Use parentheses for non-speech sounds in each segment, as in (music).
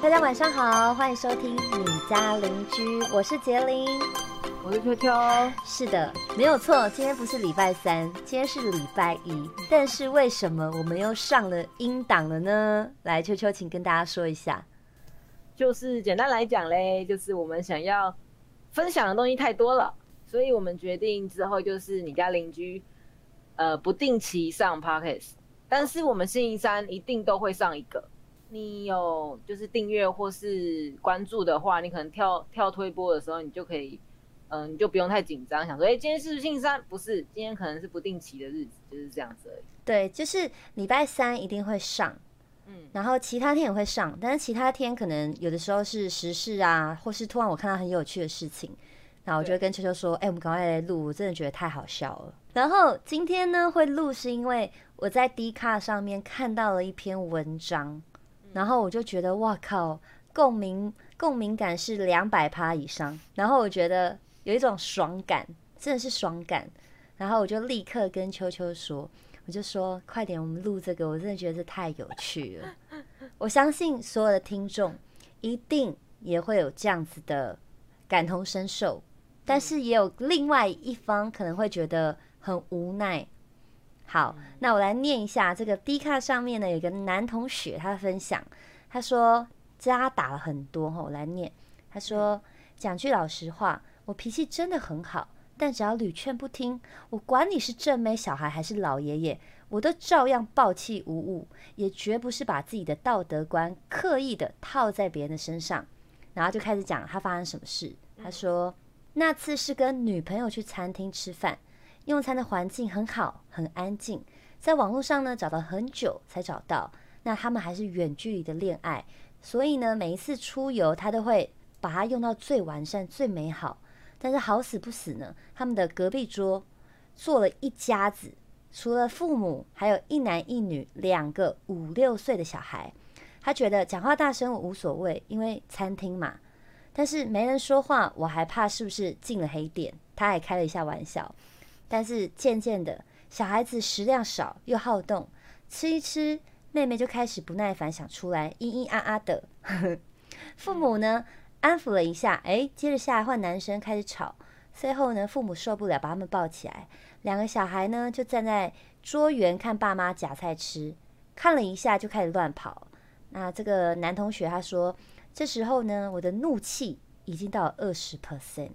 大家晚上好，欢迎收听你家邻居，我是杰林，我是秋秋。是的，没有错，今天不是礼拜三，今天是礼拜一。但是为什么我们又上了音档了呢？来，秋秋，请跟大家说一下。就是简单来讲嘞，就是我们想要分享的东西太多了，所以我们决定之后就是你家邻居，呃，不定期上 podcast，但是我们星期三一定都会上一个。你有就是订阅或是关注的话，你可能跳跳推播的时候，你就可以，嗯，你就不用太紧张，想说，哎，今天是不是星期三？不是，今天可能是不定期的日子，就是这样子而已。对，就是礼拜三一定会上，嗯，然后其他天也会上，但是其他天可能有的时候是时事啊，或是突然我看到很有趣的事情，然后我就会跟秋秋说，哎，我们赶快来录，我真的觉得太好笑了。然后今天呢会录，是因为我在 D 卡上面看到了一篇文章。然后我就觉得哇靠，共鸣共鸣感是两百趴以上，然后我觉得有一种爽感，真的是爽感。然后我就立刻跟秋秋说，我就说快点，我们录这个，我真的觉得这太有趣了。我相信所有的听众一定也会有这样子的感同身受，但是也有另外一方可能会觉得很无奈。好，那我来念一下这个 D 卡上面呢，有个男同学他分享，他说家打了很多哈，我来念。他说讲句老实话，我脾气真的很好，但只要屡劝不听，我管你是正妹小孩还是老爷爷，我都照样暴气无误，也绝不是把自己的道德观刻意的套在别人的身上。然后就开始讲他发生什么事。他说那次是跟女朋友去餐厅吃饭。用餐的环境很好，很安静。在网络上呢，找到很久才找到。那他们还是远距离的恋爱，所以呢，每一次出游，他都会把它用到最完善、最美好。但是好死不死呢，他们的隔壁桌坐了一家子，除了父母，还有一男一女两个五六岁的小孩。他觉得讲话大声无所谓，因为餐厅嘛。但是没人说话，我还怕是不是进了黑店。他还开了一下玩笑。但是渐渐的，小孩子食量少又好动，吃一吃，妹妹就开始不耐烦，想出来，咿咿啊啊的。(laughs) 父母呢安抚了一下，哎，接着下来换男生开始吵。最后呢，父母受不了，把他们抱起来，两个小孩呢就站在桌缘看爸妈夹菜吃，看了一下就开始乱跑。那这个男同学他说，这时候呢，我的怒气已经到二十 percent。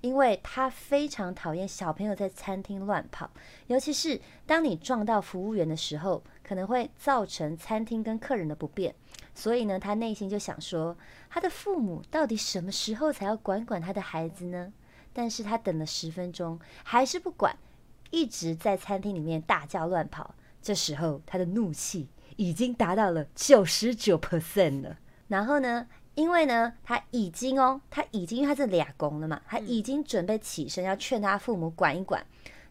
因为他非常讨厌小朋友在餐厅乱跑，尤其是当你撞到服务员的时候，可能会造成餐厅跟客人的不便。所以呢，他内心就想说，他的父母到底什么时候才要管管他的孩子呢？但是他等了十分钟，还是不管，一直在餐厅里面大叫乱跑。这时候，他的怒气已经达到了九十九 percent 了。然后呢？因为呢，他已经哦，他已经他是俩公了嘛，他已经准备起身要劝他父母管一管，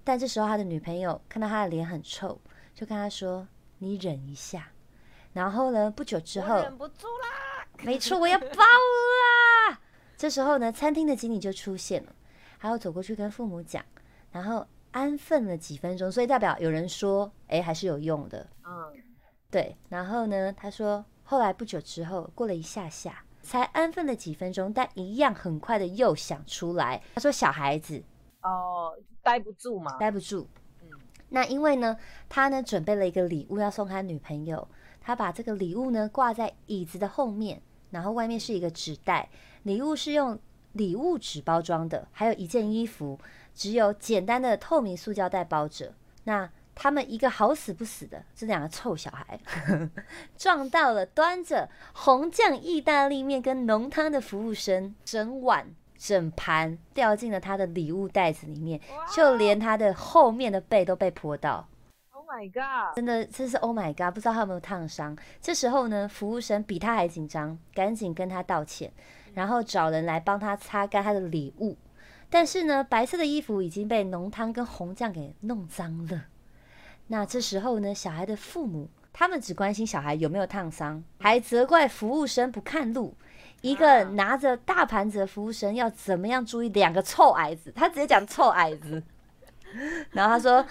但这时候他的女朋友看到他的脸很臭，就跟他说：“你忍一下。”然后呢，不久之后，忍不住啦，没错，我要爆啦。(laughs) 这时候呢，餐厅的经理就出现了，还要走过去跟父母讲，然后安分了几分钟，所以代表有人说：“哎，还是有用的。”嗯，对。然后呢，他说，后来不久之后，过了一下下。才安分了几分钟，但一样很快的又想出来。他说：“小孩子哦，待不住嘛，待不住。嗯，那因为呢，他呢准备了一个礼物要送他女朋友，他把这个礼物呢挂在椅子的后面，然后外面是一个纸袋，礼物是用礼物纸包装的，还有一件衣服，只有简单的透明塑胶袋包着。那他们一个好死不死的，这两个臭小孩 (laughs) 撞到了端着红酱意大利面跟浓汤的服务生，整碗整盘掉进了他的礼物袋子里面，就连他的后面的背都被泼到。Oh my god！真的，这是 Oh my god！不知道他有没有烫伤。这时候呢，服务生比他还紧张，赶紧跟他道歉，然后找人来帮他擦干他的礼物。但是呢，白色的衣服已经被浓汤跟红酱给弄脏了。那这时候呢，小孩的父母他们只关心小孩有没有烫伤，还责怪服务生不看路。一个拿着大盘子的服务生要怎么样注意两个臭矮子？他直接讲臭矮子。(laughs) 然后他说，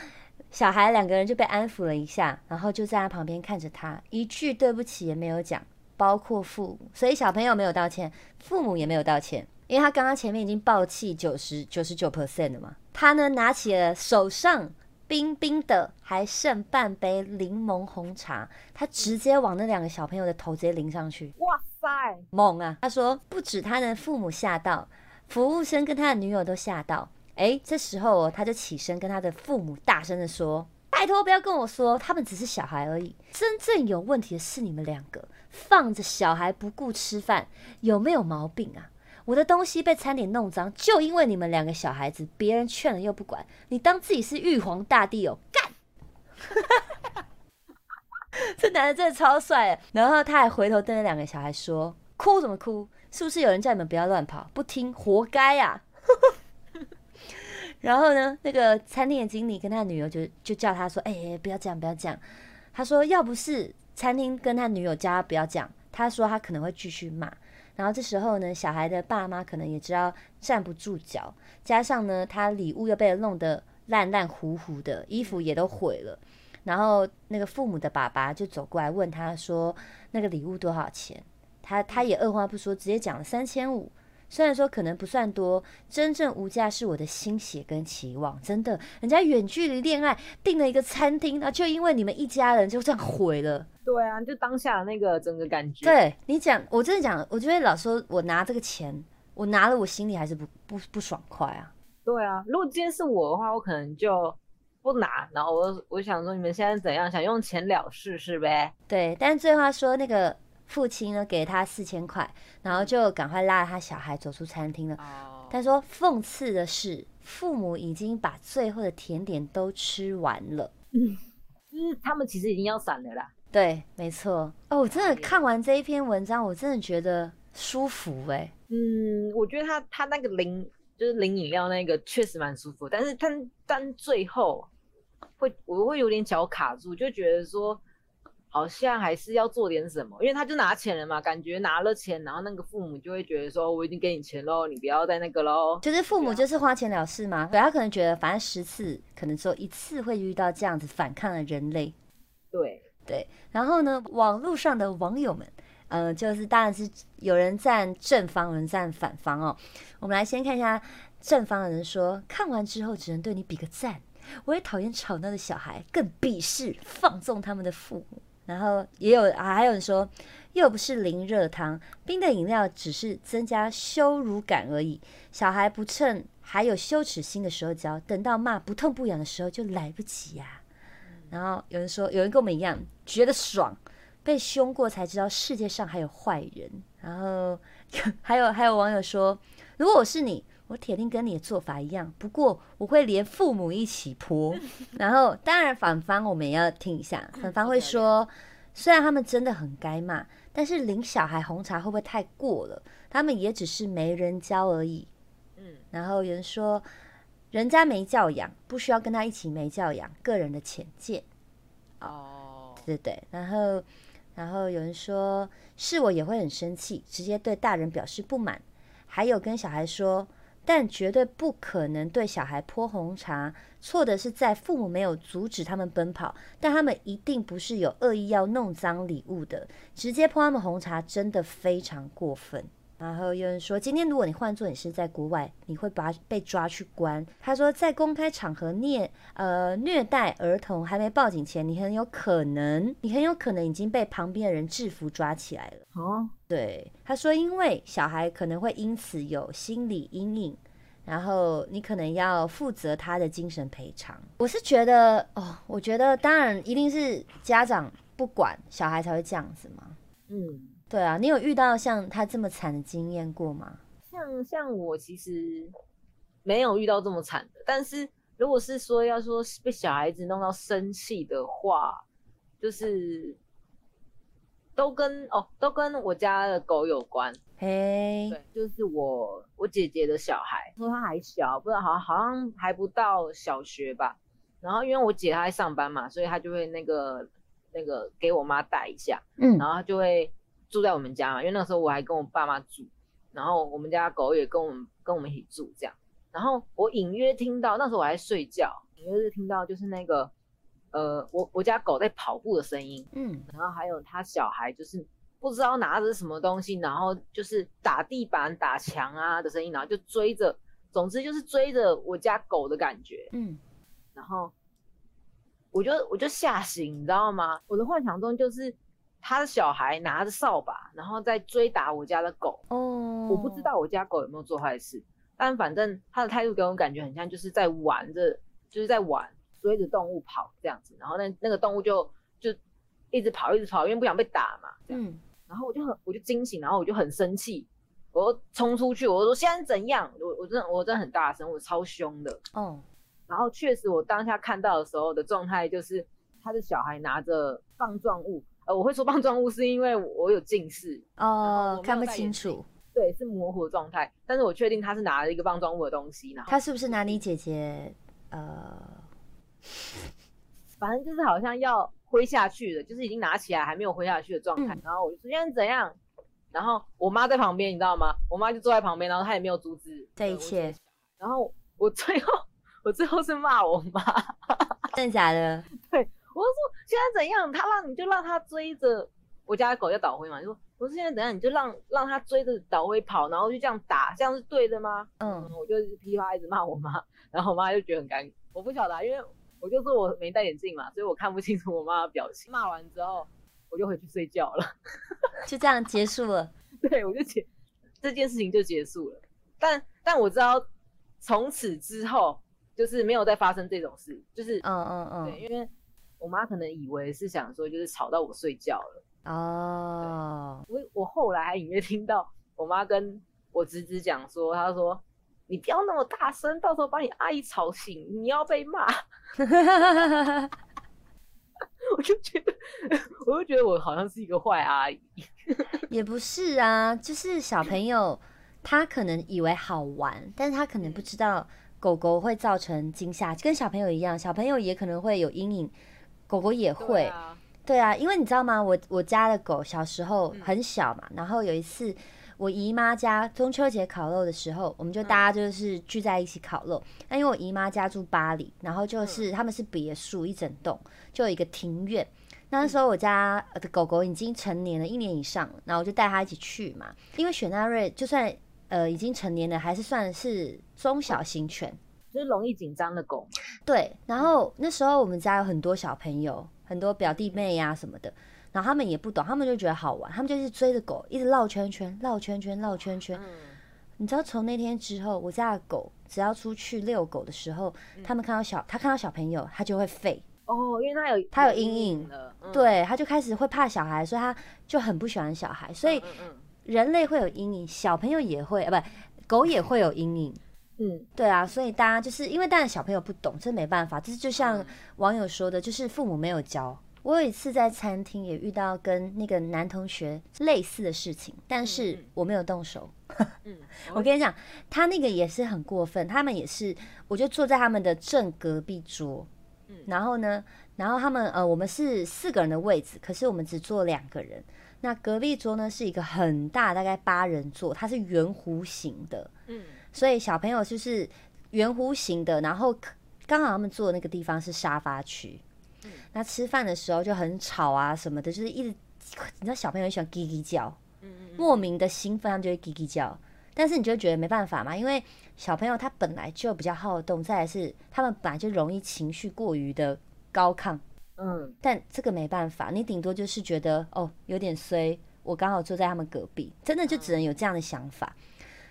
小孩两个人就被安抚了一下，然后就在他旁边看着他，一句对不起也没有讲。包括父母，所以小朋友没有道歉，父母也没有道歉，因为他刚刚前面已经爆气九十九十九 percent 了嘛。他呢拿起了手上冰冰的还剩半杯柠檬红茶，他直接往那两个小朋友的头直接淋上去。哇塞，猛啊！他说不止他的父母吓到，服务生跟他的女友都吓到。哎，这时候哦，他就起身跟他的父母大声的说。拜托，不要跟我说他们只是小孩而已。真正有问题的是你们两个，放着小孩不顾吃饭，有没有毛病啊？我的东西被餐点弄脏，就因为你们两个小孩子，别人劝了又不管，你当自己是玉皇大帝哦？(laughs) 干！(laughs) 这男的真的超帅。然后他还回头瞪着两个小孩说：“哭什么哭？是不是有人叫你们不要乱跑？不听，活该啊！” (laughs) 然后呢，那个餐厅的经理跟他女友就就叫他说：“哎，不要这样，不要这样。”他说：“要不是餐厅跟他女友叫他不要这样，他说他可能会继续骂。”然后这时候呢，小孩的爸妈可能也知道站不住脚，加上呢，他礼物又被弄得烂烂糊糊的，衣服也都毁了。然后那个父母的爸爸就走过来问他说：“那个礼物多少钱？”他他也二话不说，直接讲了三千五。虽然说可能不算多，真正无价是我的心血跟期望。真的，人家远距离恋爱订了一个餐厅，那就因为你们一家人就这样毁了。对啊，就当下的那个整个感觉。对你讲，我真的讲，我觉得老说我拿这个钱，我拿了，我心里还是不不不爽快啊。对啊，如果今天是我的话，我可能就不拿。然后我我想说，你们现在怎样？想用钱了事是呗？对，但是最后说那个。父亲呢给他四千块，然后就赶快拉着他小孩走出餐厅了。他说：“讽刺的是，父母已经把最后的甜点都吃完了，(laughs) 就是他们其实已经要散了啦。”对，没错。哦，我真的看完这一篇文章，我真的觉得舒服哎。嗯，我觉得他他那个零就是零饮料那个确实蛮舒服，但是他但最后会我会有点脚卡住，就觉得说。好像还是要做点什么，因为他就拿钱了嘛，感觉拿了钱，然后那个父母就会觉得说，我已经给你钱喽，你不要再那个喽。就是父母就是花钱了事嘛，对他可能觉得反正十次可能只有一次会遇到这样子反抗的人类。对对，然后呢，网络上的网友们，嗯，就是当然是有人站正方，有人站反方哦。我们来先看一下正方的人说，看完之后只能对你比个赞。我也讨厌吵闹的小孩，更鄙视放纵他们的父母。然后也有啊，还有人说，又不是零热汤，冰的饮料只是增加羞辱感而已。小孩不趁还有羞耻心的时候教，等到骂不痛不痒的时候就来不及呀。然后有人说，有人跟我们一样觉得爽，被凶过才知道世界上还有坏人。然后 (laughs) 还有还有网友说，如果我是你。我铁定跟你的做法一样，不过我会连父母一起泼。(laughs) 然后，当然反方我们也要听一下，反方会说，虽然他们真的很该骂，但是领小孩红茶会不会太过了？他们也只是没人教而已。嗯，然后有人说，人家没教养，不需要跟他一起没教养，个人的浅见。哦，对对对。然后，然后有人说，是我也会很生气，直接对大人表示不满，还有跟小孩说。但绝对不可能对小孩泼红茶，错的是在父母没有阻止他们奔跑，但他们一定不是有恶意要弄脏礼物的，直接泼他们红茶真的非常过分。然后有人说，今天如果你换做你是在国外，你会把被抓去关。他说，在公开场合虐呃虐待儿童还没报警前，你很有可能，你很有可能已经被旁边的人制服抓起来了。哦，对，他说，因为小孩可能会因此有心理阴影，然后你可能要负责他的精神赔偿。我是觉得，哦，我觉得当然一定是家长不管小孩才会这样子嘛。嗯。对啊，你有遇到像他这么惨的经验过吗？像像我其实没有遇到这么惨的，但是如果是说要说被小孩子弄到生气的话，就是都跟哦都跟我家的狗有关。嘿，对，就是我我姐姐的小孩，说他还小，不知道好像好像还不到小学吧。然后因为我姐她在上班嘛，所以她就会那个那个给我妈带一下，嗯，然后她就会。住在我们家嘛，因为那时候我还跟我爸妈住，然后我们家狗也跟我们跟我们一起住这样。然后我隐约听到，那时候我还睡觉，隐约是听到就是那个，呃，我我家狗在跑步的声音，嗯，然后还有他小孩就是不知道拿着什么东西，然后就是打地板、打墙啊的声音，然后就追着，总之就是追着我家狗的感觉。嗯，然后我就我就吓醒，你知道吗？我的幻想中就是他的小孩拿着扫把，然后在追打我家的狗。哦，我不知道我家狗有没有做坏事，但反正他的态度给我感觉很像就是在玩着，就是在玩，追着动物跑这样子。然后那那个动物就就一直跑，一直跑，因为不想被打嘛。嗯。然后我就很，我就惊醒，然后我就很生气，我冲出去，我说现在怎样？我我真的我真的很大声，我超凶的。哦。然后确实，我当下看到的时候的状态就是，他的小孩拿着棒状物，呃，我会说棒状物是因为我有近视哦，看不清楚。对，是模糊的状态，但是我确定他是拿了一个棒状物的东西。然后他是不是拿你姐姐？呃，反正就是好像要。挥下去的，就是已经拿起来还没有挥下去的状态。然后我就说现在怎样？然后我妈在旁边，你知道吗？我妈就坐在旁边，然后她也没有阻止这一切。然后我最后，(laughs) 我最后是骂我妈，真的假的？现在怎样？他让你就让他追着我家的狗叫导灰嘛？就说我说现在怎样？你就让让他追着导灰跑，然后就这样打，这样是对的吗？嗯，我就噼啪一直骂我妈，然后我妈就觉得很尴尬。我不晓得，因为。我就说我没戴眼镜嘛，所以我看不清楚我妈的表情。骂完之后，我就回去睡觉了，(laughs) 就这样结束了。对，我就结这件事情就结束了。但但我知道，从此之后就是没有再发生这种事，就是嗯嗯嗯，对，因为我妈可能以为是想说就是吵到我睡觉了哦。我我后来还隐约听到我妈跟我侄子讲说，她说。你不要那么大声，到时候把你阿姨吵醒，你要被骂。(laughs) 我就觉得，我就觉得我好像是一个坏阿姨。(laughs) 也不是啊，就是小朋友他可能以为好玩，但是他可能不知道狗狗会造成惊吓，跟小朋友一样，小朋友也可能会有阴影，狗狗也会。对啊，因为你知道吗？我我家的狗小时候很小嘛，然后有一次。我姨妈家中秋节烤肉的时候，我们就大家就是聚在一起烤肉。那因为我姨妈家住巴黎，然后就是他们是别墅一整栋，就有一个庭院。那时候我家的狗狗已经成年了一年以上，然后我就带它一起去嘛。因为雪纳瑞就算呃已经成年了，还是算是中小型犬，就是容易紧张的狗。对，然后那时候我们家有很多小朋友，很多表弟妹呀什么的。然后他们也不懂，他们就觉得好玩，他们就是追着狗一直绕圈圈、绕圈圈、绕圈圈。你知道，从那天之后，我家的狗只要出去遛狗的时候，他们看到小，他看到小朋友，他就会吠。哦，因为他有他有阴影了，对，他就开始会怕小孩，所以他就很不喜欢小孩。所以人类会有阴影，小朋友也会啊，不，狗也会有阴影。嗯，对啊，所以大家就是因为，当然小朋友不懂，这没办法，这就像网友说的，就是父母没有教。我有一次在餐厅也遇到跟那个男同学类似的事情，但是我没有动手。(laughs) 我跟你讲，他那个也是很过分。他们也是，我就坐在他们的正隔壁桌。然后呢，然后他们呃，我们是四个人的位置，可是我们只坐两个人。那隔壁桌呢是一个很大，大概八人座，它是圆弧形的。嗯，所以小朋友就是圆弧形的，然后刚好他们坐的那个地方是沙发区。那吃饭的时候就很吵啊什么的，就是一直你知道小朋友喜欢叽叽叫，莫名的兴奋，他们就会叽叽叫。但是你就觉得没办法嘛，因为小朋友他本来就比较好动，再来是他们本来就容易情绪过于的高亢，嗯，但这个没办法，你顶多就是觉得哦有点衰，我刚好坐在他们隔壁，真的就只能有这样的想法。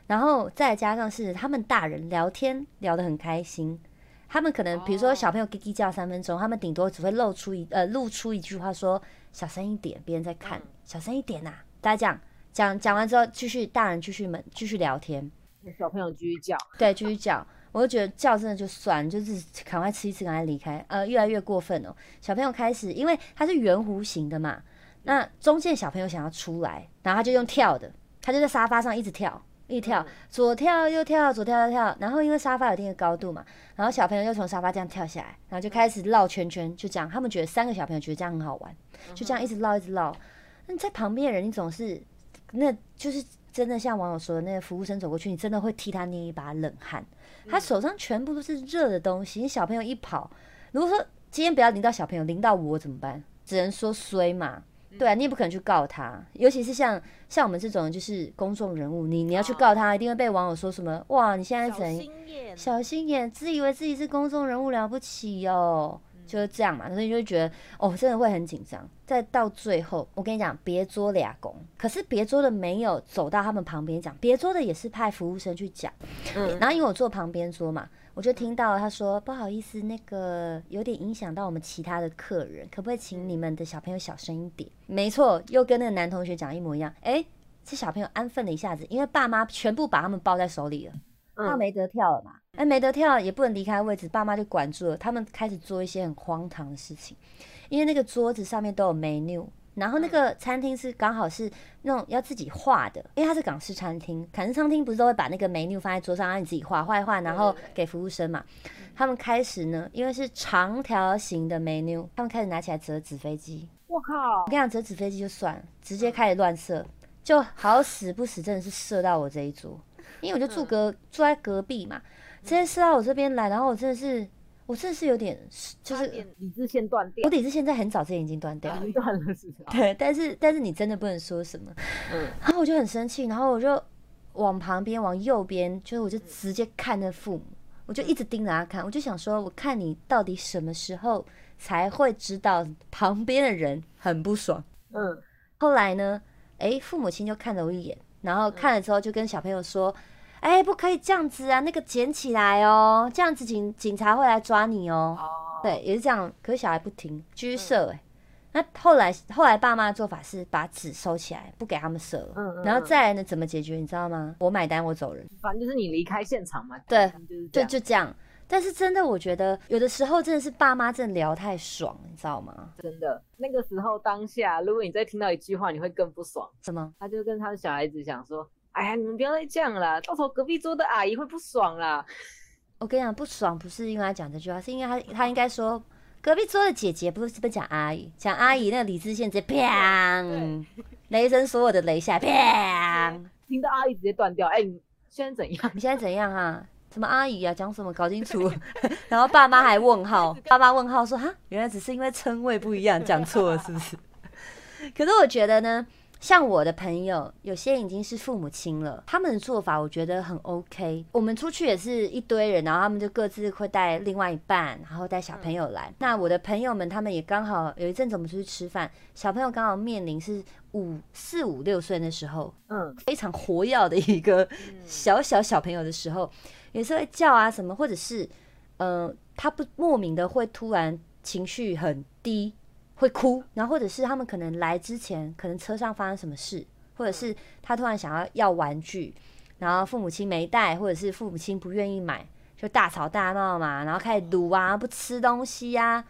然后再加上是他们大人聊天聊得很开心。他们可能，比如说小朋友叽叽叫三分钟，他们顶多只会露出一呃露出一句话说小声一点，别人在看，小声一点呐。大家讲讲讲完之后，继续大人继续们继续聊天，小朋友继续叫，对，继续叫。我就觉得叫真的就算，就是赶快吃一次，赶快离开。呃，越来越过分哦。小朋友开始，因为它是圆弧形的嘛，那中间小朋友想要出来，然后他就用跳的，他就在沙发上一直跳。一跳，左跳右跳，左跳右跳，然后因为沙发有一定的高度嘛，然后小朋友又从沙发这样跳下来，然后就开始绕圈圈，就这样。他们觉得三个小朋友觉得这样很好玩，就这样一直绕一直绕。那在旁边的人，你总是，那就是真的像网友说的，那个服务生走过去，你真的会替他捏一把冷汗。他手上全部都是热的东西，你小朋友一跑，如果说今天不要淋到小朋友，淋到我怎么办？只能说衰嘛。对啊，你也不可能去告他，尤其是像像我们这种就是公众人物，你你要去告他，一定会被网友说什么哇，你现在怎小心眼，自以为自己是公众人物了不起哦。就是这样嘛，所以就觉得哦，真的会很紧张。再到最后，我跟你讲，别桌俩公，可是别桌的没有走到他们旁边讲，别桌的也是派服务生去讲。嗯，然后因为我坐旁边桌嘛，我就听到他说不好意思，那个有点影响到我们其他的客人，可不可以请你们的小朋友小声一点？没错，又跟那个男同学讲一模一样。哎，这小朋友安分了一下子，因为爸妈全部把他们抱在手里了。他没得跳了嘛？哎，没得跳也不能离开位置，爸妈就管住了。他们开始做一些很荒唐的事情，因为那个桌子上面都有 menu，然后那个餐厅是刚好是那种要自己画的，因为它是港式餐厅。港式餐厅不是都会把那个 menu 放在桌上，让你自己画画一画，然后给服务生嘛？他们开始呢，因为是长条形的 menu，他们开始拿起来折纸飞机。我靠！我跟你讲，折纸飞机就算了，直接开始乱射，就好死不死，真的是射到我这一桌。因为我就住隔住在隔壁嘛，直接射到我这边来，然后我真的是，我真的是有点，就是理智线断掉。我理智线在很早之前已经断掉，了，断了是吧？(laughs) 对，但是但是你真的不能说什么，嗯。然后我就很生气，然后我就往旁边往右边，就是我就直接看那父母，我就一直盯着他看，我就想说，我看你到底什么时候才会知道旁边的人很不爽。嗯。后来呢，哎，父母亲就看了我一眼。然后看了之后，就跟小朋友说：“哎，不可以这样子啊，那个捡起来哦，这样子警警察会来抓你哦。”对，也是这样。可是小孩不听，继续射。哎，那后来后来爸妈的做法是把纸收起来，不给他们射了。嗯然后再来呢，怎么解决？你知道吗？我买单，我走人。反正就是你离开现场嘛。对，就就这样。但是真的，我觉得有的时候真的是爸妈真的聊太爽，你知道吗？真的，那个时候当下，如果你再听到一句话，你会更不爽。什么？他就跟他的小孩子讲说：“哎呀，你们不要再这样了，到时候隔壁桌的阿姨会不爽啦。”我跟你讲，不爽不是因为他讲这句话，是因为他他应该说隔壁桌的姐姐不是不讲阿姨，讲阿姨那个理智线直接砰，雷声所有的雷下砰，听到阿姨直接断掉。哎，你现在怎样？你现在怎样啊？什么阿姨啊？讲什么？搞清楚。(laughs) 然后爸妈还问号，(laughs) 爸妈问号说：“哈，原来只是因为称谓不一样，讲错了是不是？” (laughs) 可是我觉得呢，像我的朋友，有些已经是父母亲了，他们的做法我觉得很 OK。我们出去也是一堆人，然后他们就各自会带另外一半，然后带小朋友来。那我的朋友们，他们也刚好有一阵子我们出去吃饭，小朋友刚好面临是五四五六岁的时候，嗯，非常活跃的一个小小小朋友的时候。也是会叫啊什么，或者是，呃，他不莫名的会突然情绪很低，会哭，然后或者是他们可能来之前，可能车上发生什么事，或者是他突然想要要玩具，然后父母亲没带，或者是父母亲不愿意买，就大吵大闹嘛，然后开始撸啊，不吃东西呀，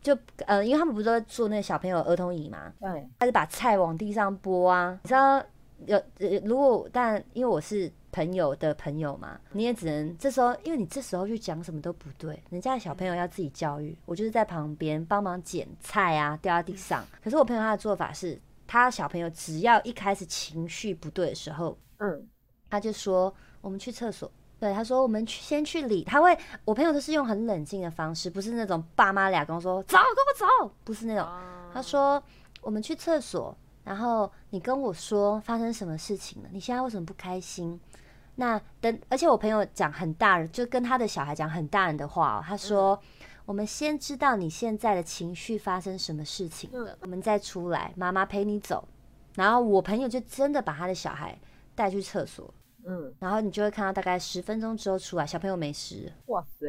就呃，因为他们不是都坐那个小朋友儿童椅嘛，对，他就把菜往地上拨啊，你知道有呃，如果但因为我是。朋友的朋友嘛，你也只能这时候，因为你这时候去讲什么都不对，人家的小朋友要自己教育。我就是在旁边帮忙捡菜啊，掉在地上。可是我朋友他的做法是，他小朋友只要一开始情绪不对的时候，嗯，他就说我们去厕所。对，他说我们去先去理。他会，我朋友都是用很冷静的方式，不是那种爸妈俩跟我说走，跟我走，不是那种。他说我们去厕所，然后你跟我说发生什么事情了？你现在为什么不开心？那等，而且我朋友讲很大人，就跟他的小孩讲很大人的话哦。他说：“我们先知道你现在的情绪发生什么事情了，我们再出来，妈妈陪你走。”然后我朋友就真的把他的小孩带去厕所，嗯，然后你就会看到大概十分钟之后出来，小朋友没事。哇塞，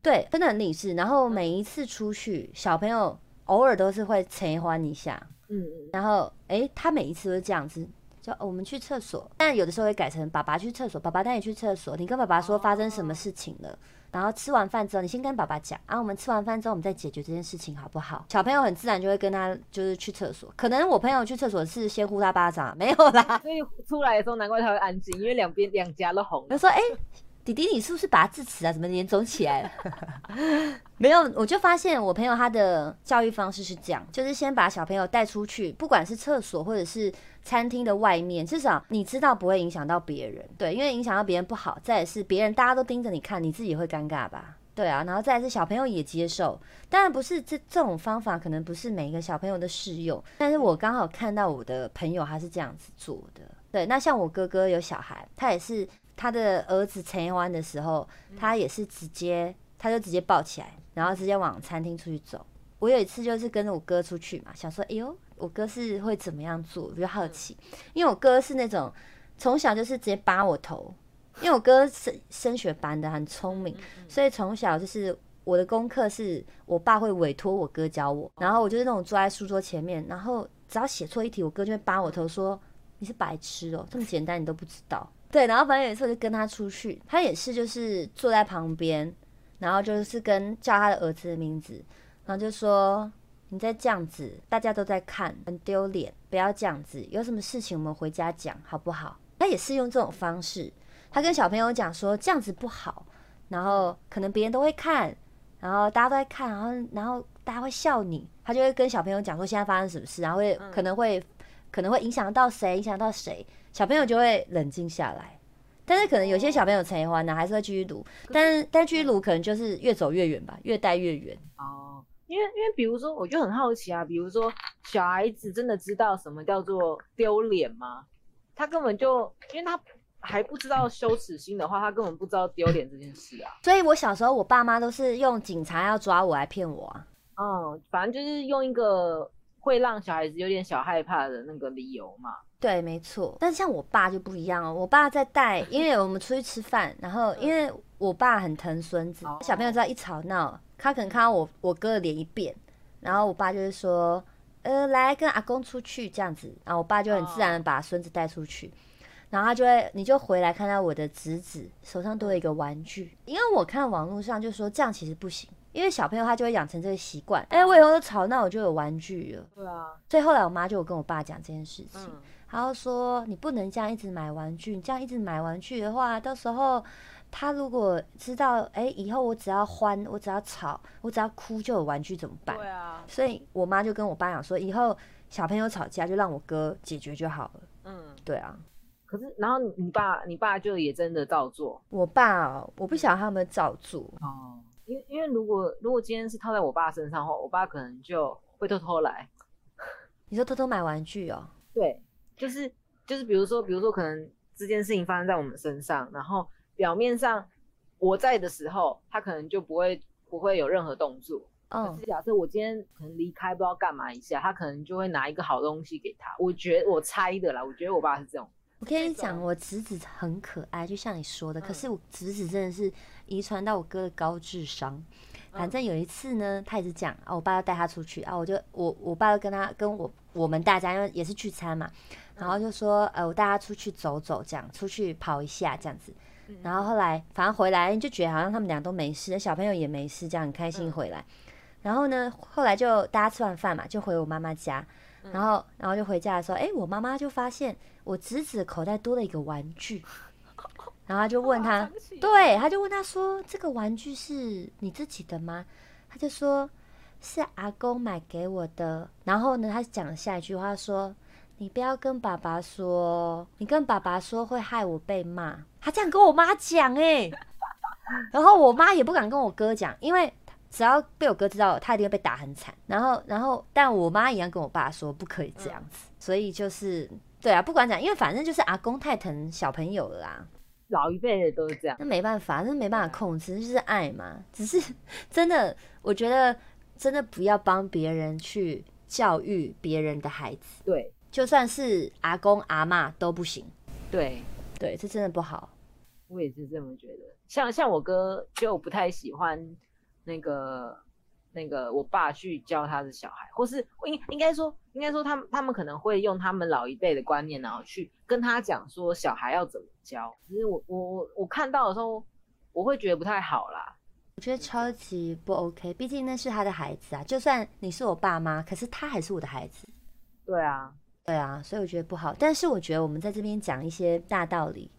对，真的很理智。然后每一次出去，小朋友偶尔都是会承欢一下，嗯嗯，然后哎，他每一次都是这样子。我们去厕所，但有的时候会改成爸爸去厕所，爸爸带你去厕所。你跟爸爸说发生什么事情了，然后吃完饭之后，你先跟爸爸讲，啊，我们吃完饭之后，我们再解决这件事情，好不好？小朋友很自然就会跟他就是去厕所。可能我朋友去厕所是先呼他巴掌，没有啦。所以出来的时候，难怪他会安静，因为两边两家都红。他说：“哎。”弟弟，你是不是拔智齿啊？怎么脸肿起来了？(laughs) 没有，我就发现我朋友他的教育方式是这样，就是先把小朋友带出去，不管是厕所或者是餐厅的外面，至少你知道不会影响到别人。对，因为影响到别人不好。再是别人大家都盯着你看，你自己会尴尬吧？对啊，然后再是小朋友也接受，当然不是这这种方法可能不是每一个小朋友的适用，但是我刚好看到我的朋友他是这样子做的。对，那像我哥哥有小孩，他也是他的儿子陈一湾的时候，他也是直接他就直接抱起来，然后直接往餐厅出去走。我有一次就是跟着我哥出去嘛，想说哎呦，我哥是会怎么样做，我就好奇，因为我哥是那种从小就是直接扒我头。因为我哥是升学班的，很聪明，所以从小就是我的功课是我爸会委托我哥教我，然后我就是那种坐在书桌前面，然后只要写错一题，我哥就会扒我头说你是白痴哦，这么简单你都不知道。对，然后反正有一次我就跟他出去，他也是就是坐在旁边，然后就是跟叫他的儿子的名字，然后就说你再这样子，大家都在看，很丢脸，不要这样子，有什么事情我们回家讲好不好？他也是用这种方式。他跟小朋友讲说这样子不好，然后可能别人都会看，然后大家都在看，然后然后大家会笑你，他就会跟小朋友讲说现在发生什么事，然后会可能会可能会影响到谁，影响到谁，小朋友就会冷静下来。但是可能有些小朋友喜欢呢，还是会继续读，但是但继续读可能就是越走越远吧，越带越远。哦，因为因为比如说，我就很好奇啊，比如说小孩子真的知道什么叫做丢脸吗？他根本就因为他。还不知道羞耻心的话，他根本不知道丢脸这件事啊。所以我小时候，我爸妈都是用警察要抓我来骗我啊。嗯，反正就是用一个会让小孩子有点小害怕的那个理由嘛。对，没错。但像我爸就不一样哦，我爸在带，因为我们出去吃饭，然后因为我爸很疼孙子，小朋友只要一吵闹，他可能看到我我哥的脸一变，然后我爸就会说，呃，来跟阿公出去这样子，然后我爸就很自然的把孙子带出去。然后他就会，你就回来看到我的侄子手上多了一个玩具，因为我看网络上就说这样其实不行，因为小朋友他就会养成这个习惯，哎，我以后都吵闹我就有玩具了。对啊。所以后来我妈就有跟我爸讲这件事情，然后说你不能这样一直买玩具，你这样一直买玩具的话，到时候他如果知道，哎，以后我只要欢，我只要吵，我只要哭就有玩具怎么办？对啊。所以我妈就跟我爸讲说，以后小朋友吵架就让我哥解决就好了。嗯，对啊。可是，然后你爸，你爸就也真的照做。我爸，我不想他们照做哦，因为因为如果如果今天是套在我爸身上的话，我爸可能就会偷偷来。(laughs) 你说偷偷买玩具哦？对，就是就是，比如说比如说，可能这件事情发生在我们身上，然后表面上我在的时候，他可能就不会不会有任何动作。嗯。可是假设我今天可能离开，不知道干嘛一下，他可能就会拿一个好东西给他。我觉得我猜的啦，我觉得我爸是这种。我跟你讲，我侄子很可爱，就像你说的。可是我侄子真的是遗传到我哥的高智商。反正有一次呢，他也是这样啊，我爸要带他出去啊，我就我我爸就跟他跟我我们大家因为也是聚餐嘛，然后就说呃我带他出去走走，这样出去跑一下这样子。然后后来反正回来就觉得好像他们俩都没事，小朋友也没事，这样很开心回来。然后呢，后来就大家吃完饭嘛，就回我妈妈家。然后，然后就回家的时候，哎，我妈妈就发现我侄子口袋多了一个玩具，(laughs) 然后就问他，对，他就问他说：“这个玩具是你自己的吗？”他就说：“是阿公买给我的。”然后呢，他讲了下一句话说：“你不要跟爸爸说，你跟爸爸说会害我被骂。”他这样跟我妈讲，哎，(laughs) 然后我妈也不敢跟我哥讲，因为。只要被我哥知道，他一定会被打很惨。然后，然后，但我妈一样跟我爸说不可以这样子。所以就是，对啊，不管怎样，因为反正就是阿公太疼小朋友了啦。老一辈的都是这样，那没办法，那没办法控制，就是爱嘛。只是真的，我觉得真的不要帮别人去教育别人的孩子。对，就算是阿公阿妈都不行。对，对，这真的不好。我也是这么觉得。像像我哥就不太喜欢。那个那个，我爸去教他的小孩，或是应应该说，应该说，他们他们可能会用他们老一辈的观念，然后去跟他讲说小孩要怎么教。其实我我我我看到的时候，我会觉得不太好啦。我觉得超级不 OK，毕竟那是他的孩子啊。就算你是我爸妈，可是他还是我的孩子。对啊，对啊，所以我觉得不好。但是我觉得我们在这边讲一些大道理，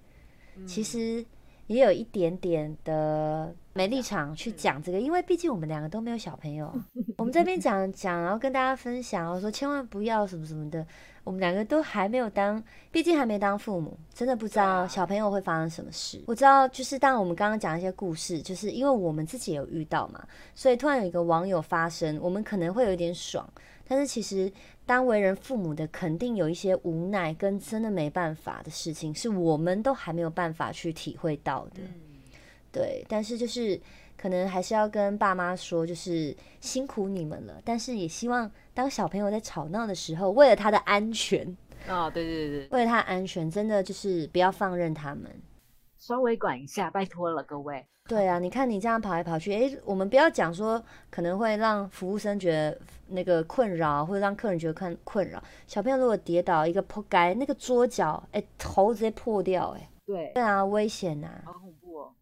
其实。也有一点点的没立场去讲这个，因为毕竟我们两个都没有小朋友，我们这边 (laughs) 讲讲，然后跟大家分享，然后说千万不要什么什么的。我们两个都还没有当，毕竟还没当父母，真的不知道小朋友会发生什么事。我知道，就是当我们刚刚讲一些故事，就是因为我们自己有遇到嘛，所以突然有一个网友发声，我们可能会有点爽。但是其实，当为人父母的，肯定有一些无奈跟真的没办法的事情，是我们都还没有办法去体会到的。对，但是就是可能还是要跟爸妈说，就是辛苦你们了。但是也希望。当小朋友在吵闹的时候，为了他的安全 (laughs) 啊，对对对，为了他的安全，真的就是不要放任他们，稍微管一下，拜托了各位。对啊，你看你这样跑来跑去，哎，我们不要讲说可能会让服务生觉得那个困扰，或者让客人觉得困困扰。小朋友如果跌倒一个破街，那个桌角，哎，头直接破掉，哎，对，对啊，危险呐。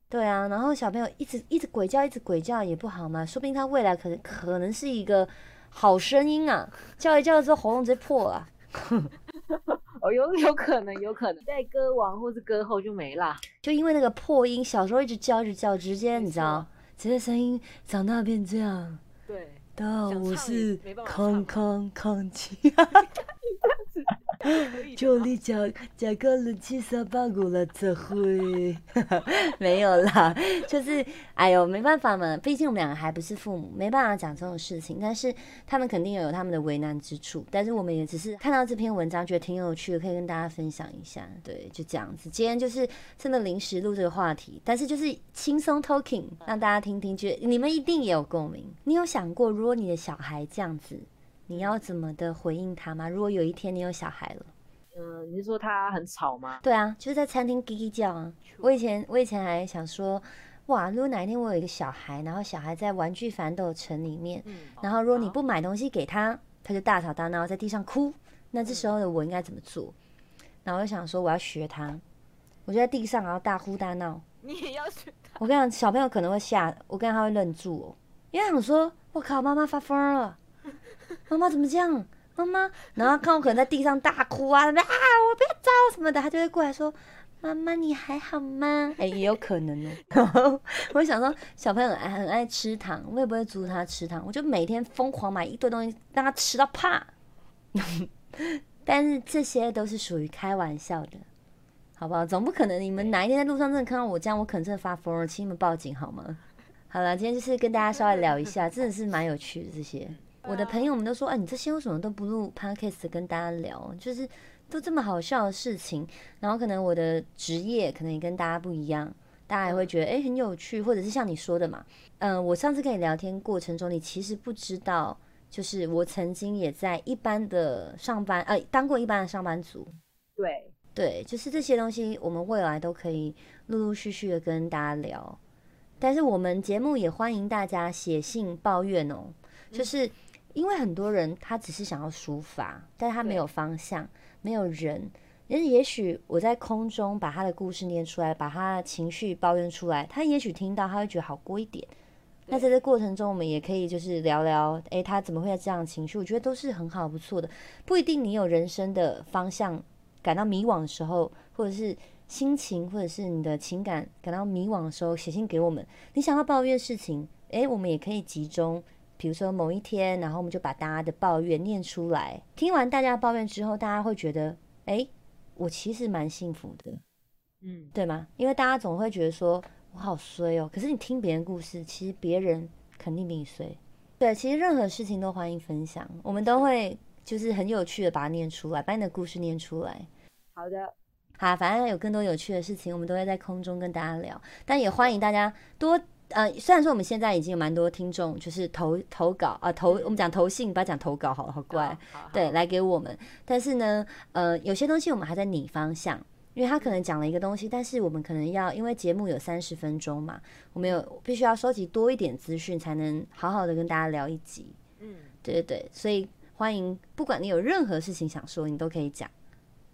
对啊，然后小朋友一直一直鬼叫，一直鬼叫也不好嘛，说不定他未来可能可能是一个。好声音啊！叫一叫之后喉咙直接破了。(laughs) 哦，有有可能，有可能在歌王或是歌后就没了，就因为那个破音，小时候一直叫，一直叫，直接你知道，直接声音长大变这样。对，到我是康康康琪。(laughs) (laughs) 就你讲讲个人七三八五了，这会没有啦，就是哎呦，没办法嘛，毕竟我们两个还不是父母，没办法讲这种事情。但是他们肯定有他们的为难之处，但是我们也只是看到这篇文章，觉得挺有趣的，可以跟大家分享一下。对，就这样子。今天就是真的临时录这个话题，但是就是轻松 talking，让大家听听，觉得你们一定也有共鸣。你有想过，如果你的小孩这样子？你要怎么的回应他吗？如果有一天你有小孩了，嗯，你是说他很吵吗？对啊，就是在餐厅叽叽叫啊。我以前我以前还想说，哇，如果哪一天我有一个小孩，然后小孩在玩具反斗城里面，然后如果你不买东西给他，他就大吵大闹在地上哭，那这时候的我应该怎么做？然后我就想说，我要学他，我就在地上然后大哭大闹。(laughs) 你也要学他？我跟你讲，小朋友可能会吓，我跟他会愣住哦，因为想说，我靠，妈妈发疯了。妈妈怎么这样？妈妈，然后看我可能在地上大哭啊，什么啊，我不要走什么的，他就会过来说：“妈妈，你还好吗？”哎，也有可能哦。(laughs) 我想说，小朋友很很爱吃糖，我也不会阻止他吃糖，我就每天疯狂买一堆东西让他吃到怕。(laughs) 但是这些都是属于开玩笑的，好不好？总不可能你们哪一天在路上真的看到我这样，我可能真的发疯了，请你们报警好吗？好了，今天就是跟大家稍微聊一下，真的是蛮有趣的这些。我的朋友们都说：“哎，你这些为什么都不录 podcast 跟大家聊？就是都这么好笑的事情。然后可能我的职业可能也跟大家不一样，大家也会觉得哎很有趣，或者是像你说的嘛，嗯，我上次跟你聊天过程中，你其实不知道，就是我曾经也在一般的上班，呃，当过一般的上班族。对对，就是这些东西，我们未来都可以陆陆续续的跟大家聊。但是我们节目也欢迎大家写信抱怨哦，就是。因为很多人他只是想要抒发，但他没有方向，没有人。也也许我在空中把他的故事念出来，把他的情绪抱怨出来，他也许听到他会觉得好过一点。那在这过程中，我们也可以就是聊聊，诶，他怎么会有这样的情绪？我觉得都是很好不错的。不一定你有人生的方向感到迷惘的时候，或者是心情，或者是你的情感感到迷惘的时候，写信给我们。你想要抱怨事情，诶，我们也可以集中。比如说某一天，然后我们就把大家的抱怨念出来。听完大家抱怨之后，大家会觉得，哎，我其实蛮幸福的，嗯，对吗？因为大家总会觉得说我好衰哦。可是你听别人故事，其实别人肯定比你衰。对，其实任何事情都欢迎分享，我们都会就是很有趣的把它念出来，把你的故事念出来。好的，好，反正有更多有趣的事情，我们都会在空中跟大家聊。但也欢迎大家多。呃，虽然说我们现在已经有蛮多听众，就是投投稿啊，投我们讲投信，不要讲投稿，好好怪，对，来给我们。但是呢，呃，有些东西我们还在拟方向，因为他可能讲了一个东西，但是我们可能要，因为节目有三十分钟嘛，我们有必须要收集多一点资讯，才能好好的跟大家聊一集。嗯，对对对，所以欢迎，不管你有任何事情想说，你都可以讲。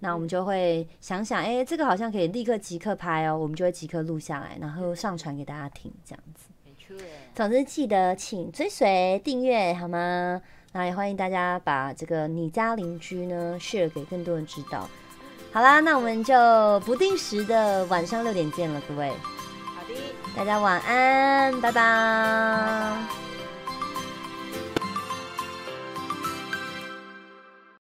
那我们就会想想，哎，这个好像可以立刻即刻拍哦，我们就会即刻录下来，然后上传给大家听，这样子。没错。总之记得请追随订阅好吗？那也欢迎大家把这个你家邻居呢 share 给更多人知道。好啦，那我们就不定时的晚上六点见了，各位。好的。大家晚安，拜拜。